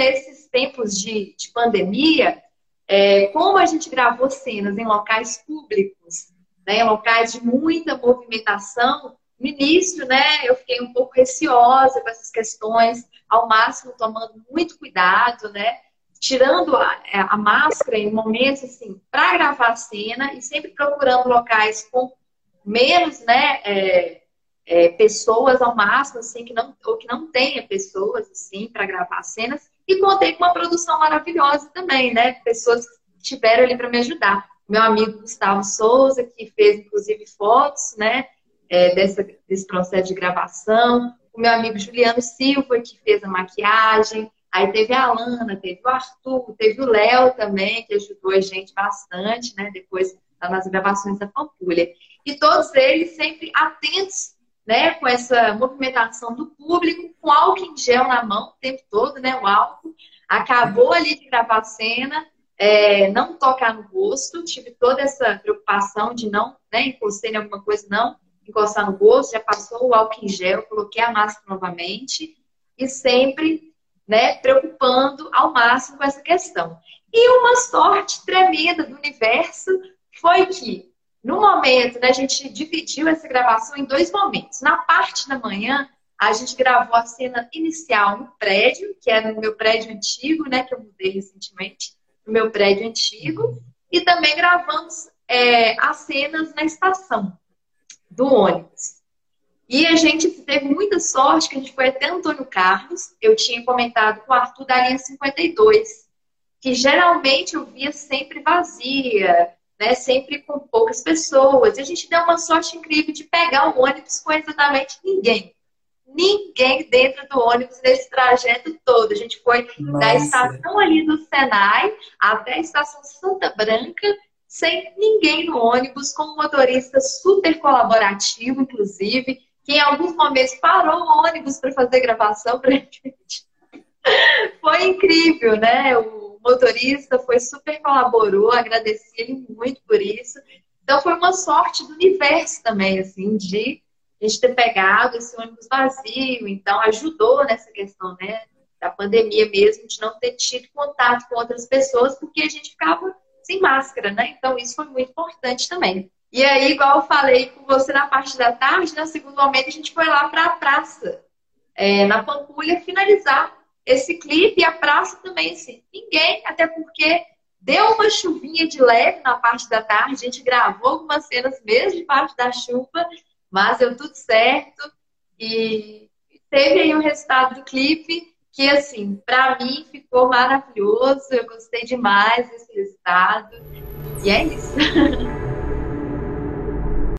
nesses tempos de, de pandemia, é, como a gente gravou cenas em locais públicos, né, em locais de muita movimentação, no início, né, eu fiquei um pouco receosa com essas questões, ao máximo tomando muito cuidado, né, tirando a, a máscara em momentos assim para gravar a cena e sempre procurando locais com menos, né, é, é, pessoas ao máximo, assim, que não, ou que não tenha pessoas assim para gravar cenas e contei com uma produção maravilhosa também, né? Pessoas que estiveram ali para me ajudar. Meu amigo Gustavo Souza, que fez inclusive fotos, né? É, dessa, desse processo de gravação. O meu amigo Juliano Silva, que fez a maquiagem. Aí teve a Alana, teve o Arthur, teve o Léo também, que ajudou a gente bastante, né? Depois nas gravações da Pampulha. E todos eles sempre atentos né, com essa movimentação do público, com álcool em gel na mão o tempo todo, né, o álcool. Acabou ali de gravar a cena, é, não tocar no rosto, tive toda essa preocupação de não, né, encostei em alguma coisa, não encostar no rosto, já passou o álcool em gel, coloquei a máscara novamente e sempre, né, preocupando ao máximo com essa questão. E uma sorte tremenda do universo foi que no momento, né, a gente dividiu essa gravação em dois momentos. Na parte da manhã, a gente gravou a cena inicial no prédio, que era no meu prédio antigo, né, que eu mudei recentemente, no meu prédio antigo, e também gravamos é, as cenas na estação do ônibus. E a gente teve muita sorte que a gente foi até Antônio Carlos. Eu tinha comentado com o Arthur da linha 52, que geralmente eu via sempre vazia, né, sempre com poucas pessoas. E a gente deu uma sorte incrível de pegar o ônibus com exatamente ninguém. Ninguém dentro do ônibus nesse trajeto todo. A gente foi Nossa. da estação ali do Senai até a estação Santa Branca, sem ninguém no ônibus, com um motorista super colaborativo, inclusive, que em alguns momentos parou o ônibus para fazer gravação para gente. Foi incrível, né? O motorista foi super colaborou, agradeci ele muito por isso. Então foi uma sorte do universo também, assim, de a gente ter pegado esse ônibus vazio, então ajudou nessa questão, né, da pandemia mesmo, de não ter tido contato com outras pessoas, porque a gente ficava sem máscara, né? Então isso foi muito importante também. E aí, igual eu falei com você na parte da tarde, no segundo momento a gente foi lá para a praça, é, na Pampulha, finalizar esse clipe e a praça também, assim, ninguém, até porque deu uma chuvinha de leve na parte da tarde, a gente gravou algumas cenas mesmo debaixo da chuva, mas deu tudo certo. E teve aí o resultado do clipe que, assim, para mim ficou maravilhoso, eu gostei demais desse resultado. E é isso.